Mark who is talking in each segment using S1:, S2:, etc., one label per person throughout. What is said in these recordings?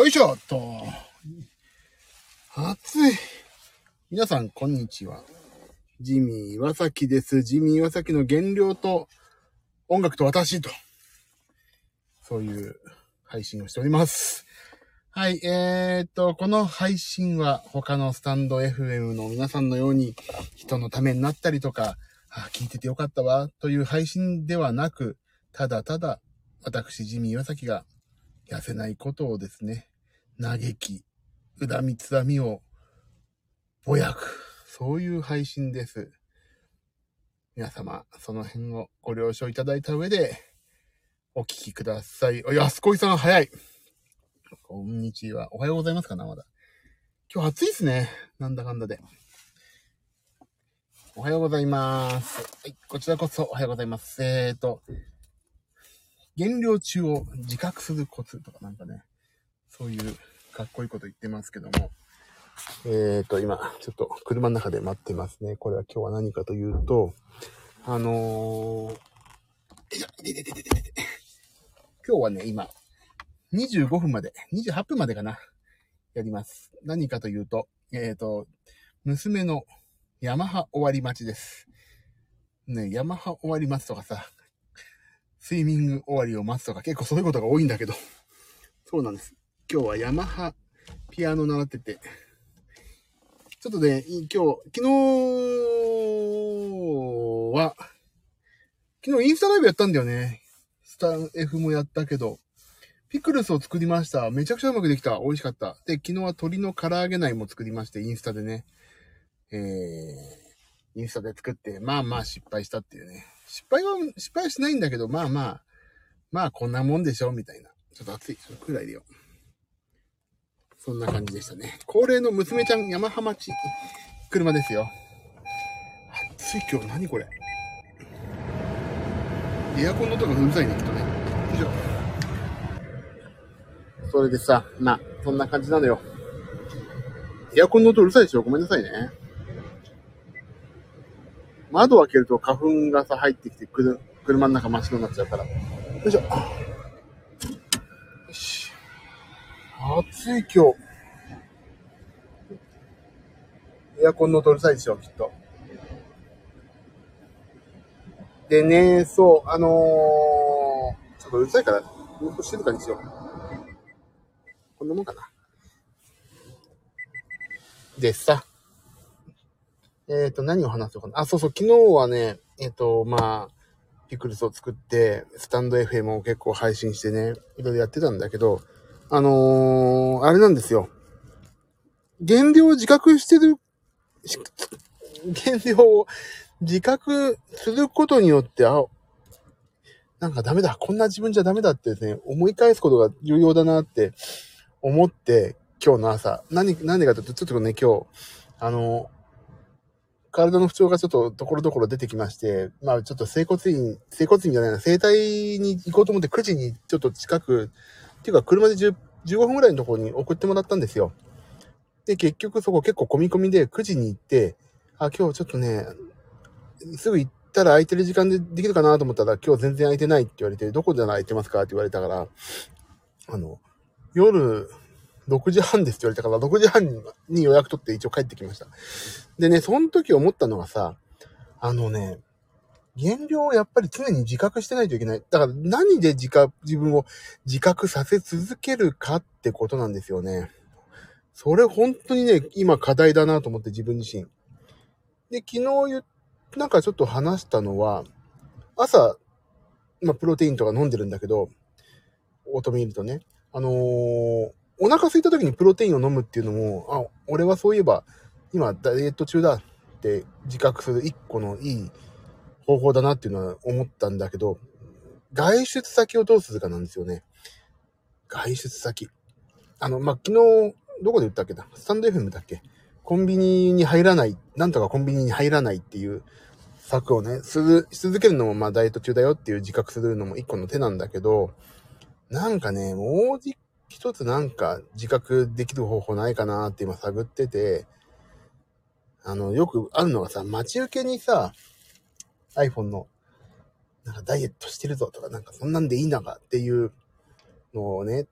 S1: よいしょっと。暑い。皆さん、こんにちは。ジミー岩崎です。ジミー岩崎の原料と音楽と私と。そういう配信をしております。はい、えー、っと、この配信は他のスタンド FM の皆さんのように人のためになったりとか、あ、聞いててよかったわ、という配信ではなく、ただただ私、ジミー岩崎が痩せないことをですね、嘆き、恨みつらみをぼやく、そういう配信です。皆様、その辺をご了承いただいた上で、お聞きください。あ、安子いさん早い。こんにちは。おはようございますかな、まだ。今日暑いっすね。なんだかんだで。おはようございます。はい、こちらこそおはようございます。えーと、減量中を自覚するコツとかなんかね、そういうかっこいいこと言ってますけども。えーと、今、ちょっと車の中で待ってますね。これは今日は何かというと、あのー、いや、でででででで今日はね、今、25分まで、28分までかな、やります。何かというと、えーと、娘のヤマハ終わり待ちです。ね、ヤマハ終わり待つとかさ、スイミング終わりを待つとか結構そういうことが多いんだけど、そうなんです。今日はヤマハピアノ習ってて、ちょっとね、今日、昨日は、昨日インスタライブやったんだよね。スタン F もやったけど、ピクルスを作りました。めちゃくちゃうまくできた。美味しかった。で、昨日は鶏の唐揚げ内も作りまして、インスタでね。えー、インスタで作って、まあまあ失敗したっていうね。失敗は、失敗しないんだけど、まあまあ、まあこんなもんでしょ、みたいな。ちょっと暑い。ちょっとクーラー入れよ。そんな感じでしたね。恒例の娘ちゃん山浜町、車ですよ。暑い今日、何これ。エアコンの音がうるさいね、きっとね。よいしょ。それでさ、まあ、そんな感じなのよ。エアコンの音うるさいでしょ？ごめんなさいね。窓を開けると花粉がさ、入ってきて、車の中真っ白になっちゃうから。よいしょ。よし。暑い今日。エアコンの音うるさいでしょきっと。でね、そう、あのー、ちょっとうるさいから、もっと静かにしよう。こんなもんかな。でさ、えっ、と、何を話そうかな。あ、そうそう、昨日はね、えっ、と、まあ、ピクルスを作って、スタンド FM を結構配信してね、いろいろやってたんだけど、あのー、あれなんですよ。減量を自覚してる、減量を自覚することによって、あ、なんかダメだ、こんな自分じゃダメだってね、思い返すことが重要だなって思って、今日の朝、何、何でかというと、ちょっとね、今日、あの、体の不調がちょっとところどころ出てきまして、まあちょっと整骨院、整骨院じゃないな、整体に行こうと思って9時にちょっと近く、っていうか車で10 15分ぐらいのところに送ってもらったんですよ。で、結局そこ結構込み込みで9時に行って、あ、今日ちょっとね、すぐ行ったら空いてる時間でできるかなと思ったら、今日全然空いてないって言われて、どこで空いてますかって言われたから、あの、夜6時半ですって言われたから、6時半に予約取って一応帰ってきました。でね、その時思ったのがさ、あのね、減量をやっぱり常に自覚してないといけない。だから何で自覚、自分を自覚させ続けるかってことなんですよね。それ本当にね、今課題だなと思って自分自身。で、昨日言なんかちょっと話したのは、朝、まあ、プロテインとか飲んでるんだけど、オートミールとね、あのーお腹空いた時にプロテインを飲むっていうのも、あ、俺はそういえば、今ダイエット中だって自覚する一個のいい方法だなっていうのは思ったんだけど、外出先をどうするかなんですよね。外出先。あの、まあ、昨日、どこで言ったっけな？スタンド FM だっけ？コンビニに入らない、なんとかコンビニに入らないっていう策をね、する、し続けるのもまあダイエット中だよっていう自覚するのも一個の手なんだけど、なんかね、もう一つなんか自覚できる方法ないかなって今探ってて、あの、よくあるのがさ、待ち受けにさ、iPhone の、なんかダイエットしてるぞとか、なんかそんなんでいいんだかっていうのをね、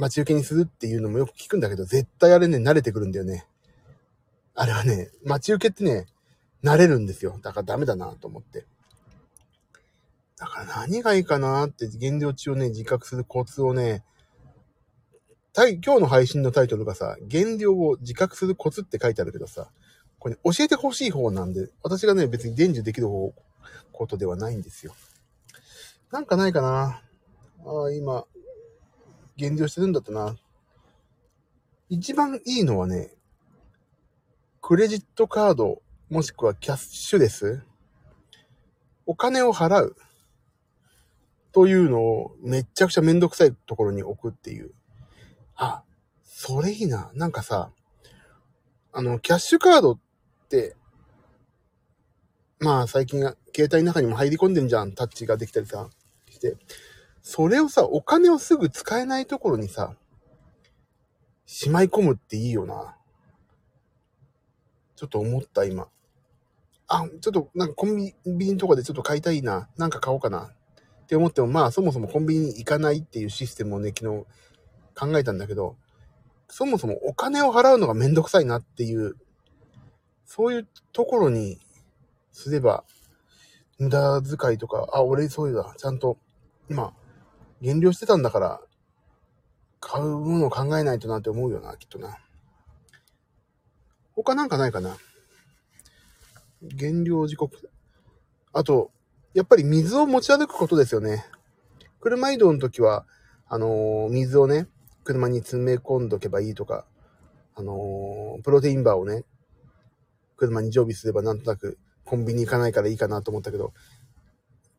S1: 待ち受けにするっていうのもよく聞くんだけど、絶対あれね、慣れてくるんだよね。あれはね、待ち受けってね、慣れるんですよ。だからダメだなと思って。だから何がいいかなって減量値をね、自覚するコツをね、今日の配信のタイトルがさ、減量を自覚するコツって書いてあるけどさ、これ、ね、教えてほしい方なんで、私がね、別に伝授できる方、ことではないんですよ。なんかないかなああ、今、減量してるんだったな。一番いいのはね、クレジットカード、もしくはキャッシュレス、お金を払う。というのをめっちゃくちゃめんどくさいところに置くっていう。あ、それいいな。なんかさ、あの、キャッシュカードって、まあ最近携帯の中にも入り込んでんじゃん。タッチができたりさ、して。それをさ、お金をすぐ使えないところにさ、しまい込むっていいよな。ちょっと思った、今。あ、ちょっとなんかコンビニとかでちょっと買いたいな。なんか買おうかな。って思っても、まあそもそもコンビニ行かないっていうシステムをね、昨日考えたんだけど、そもそもお金を払うのがめんどくさいなっていう、そういうところにすれば、無駄遣いとか、あ、俺そういうだ、ちゃんと、今、減量してたんだから、買うものを考えないとなって思うよな、きっとな。他なんかないかな？減量時刻。あと、やっぱり水を持ち歩くことですよね。車移動の時は、あのー、水をね、車に詰め込んどけばいいとか、あのー、プロテインバーをね、車に常備すればなんとなくコンビニ行かないからいいかなと思ったけど、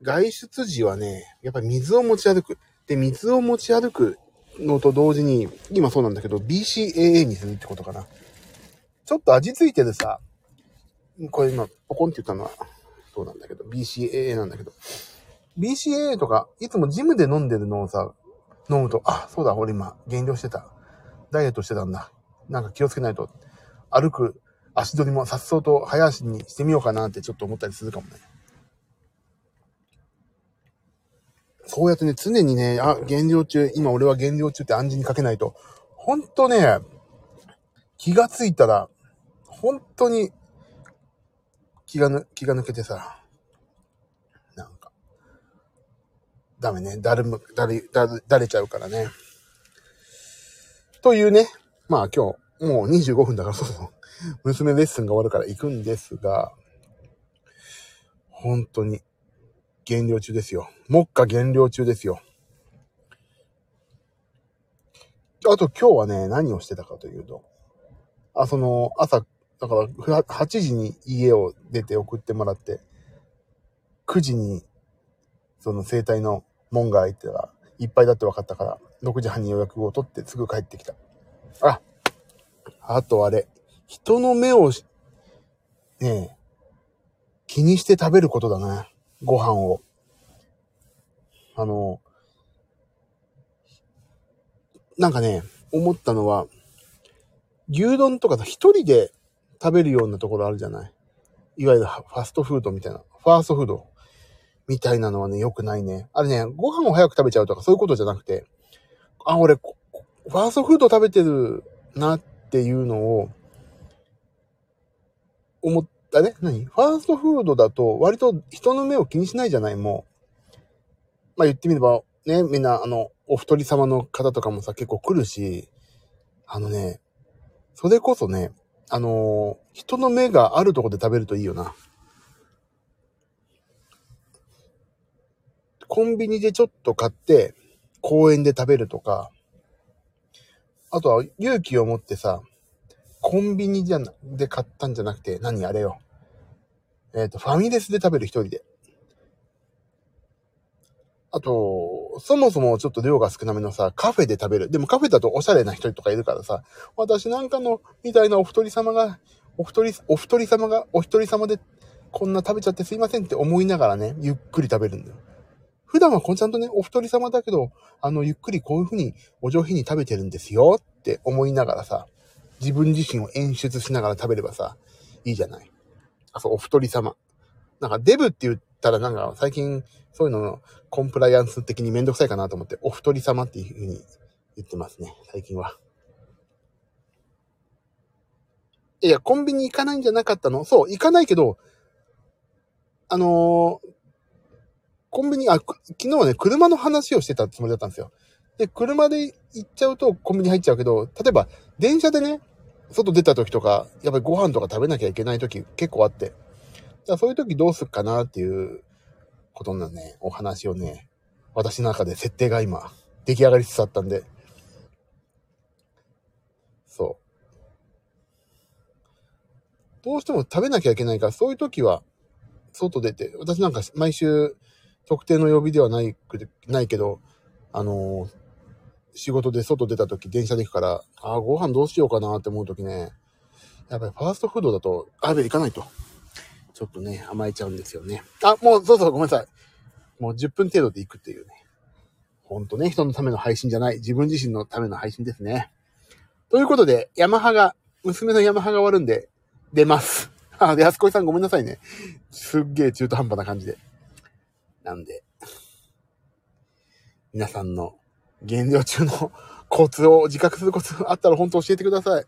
S1: 外出時はね、やっぱり水を持ち歩く。で、水を持ち歩くのと同時に、今そうなんだけど、BCAA にするってことかな。ちょっと味ついてるさ、これ今、ポコンって言ったのは、そうなんだけど、BCAA なんだけど、BCAA とか、いつもジムで飲んでるのをさ、飲むと、あ、そうだ、俺今、減量してた。ダイエットしてたんだ。なんか気をつけないと。歩く足取りもさっそうと早足にしてみようかなってちょっと思ったりするかもね。そうやってね、常にね、あ、減量中、今俺は減量中って暗示にかけないと、ほんとね、気がついたら、本当に気がぬ、気が抜けてさ、なんか、ダメね、だるむ、だれ、だだれちゃうからね。というね、まあ今日、もう25分だからそうそう。娘レッスンが終わるから行くんですが、本当に、減量中ですよ。目下減量中ですよ。あと今日はね、何をしてたかというと、あ、その、朝、だから、8時に家を出て送ってもらって、9時に、その生体の門が開いてたら、いっぱいだって分かったから、6時半に予約を取ってすぐ帰ってきた。あ、あとあれ、人の目を、ねえ、気にして食べることだね。ご飯を。あの、なんかね、思ったのは、牛丼とかさ、一人で食べるようなところあるじゃない？いわゆるファストフードみたいな。ファーストフードみたいなのはね、良くないね。あれね、ご飯を早く食べちゃうとかそういうことじゃなくて、あ、俺、ファーストフード食べてるなっていうのを思ったね。何？ファーストフードだと割と人の目を気にしないじゃない？もう。まあ言ってみれば、ね、みんな、あの、お一人様の方とかもさ、結構来るし、あのね、それこそね、あのー、人の目があるとこで食べるといいよな。コンビニでちょっと買って、公園で食べるとか、あとは勇気を持ってさ、コンビニじゃな、で買ったんじゃなくて、何あれよ。えっ、ー、と、ファミレスで食べる一人で。あと、そもそもちょっと量が少なめのさ、カフェで食べる。でもカフェだとおしゃれな人とかいるからさ、私なんかの、みたいなお一人様が、お一人、お一人様が、お一人様で、こんな食べちゃってすいませんって思いながらね、ゆっくり食べるんだよ。普段はこんちゃんとね、お一人様だけど、あの、ゆっくりこういう風にお上品に食べてるんですよって思いながらさ、自分自身を演出しながら食べればさ、いいじゃない。あ、そう、お一人様。なんかデブって言ったらなんか最近そういうののコンプライアンス的にめんどくさいかなと思って、お一人様っていう風に言ってますね、最近は。いや、コンビニ行かないんじゃなかったの？そう、行かないけど、あのー、コンビニ、あ、昨日はね、車の話をしてたつもりだったんですよ。で、車で行っちゃうとコンビニ入っちゃうけど、例えば、電車でね、外出た時とか、やっぱりご飯とか食べなきゃいけない時結構あって。だそういう時どうすっかなっていうことのね、お話をね、私の中で設定が今、出来上がりつつあったんで、そう。どうしても食べなきゃいけないから、そういう時は、外出て、私なんか毎週、特定の曜日ではないないけど、あのー、仕事で外出た時、電車で行くから、ああ、ご飯どうしようかなって思う時ね、やっぱりファーストフードだと、あべ行かないと。ちょっとね、甘えちゃうんですよね。あ、もう、そうそう、ごめんなさい。もう10分程度で行くっていうね。ほんとね、人のための配信じゃない、自分自身のための配信ですね。ということで、ヤマハが、娘のヤマハが終わるんで、出ます。あ、で、安子さんごめんなさいね。すっげえ中途半端な感じで。なんで、皆さんの減量中の コツを自覚するコツあったら本当教えてください。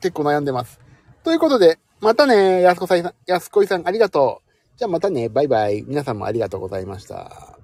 S1: 結構悩んでます。ということで、またね、安子さん、安子さんありがとう。じゃあまたね、バイバイ。皆さんもありがとうございました。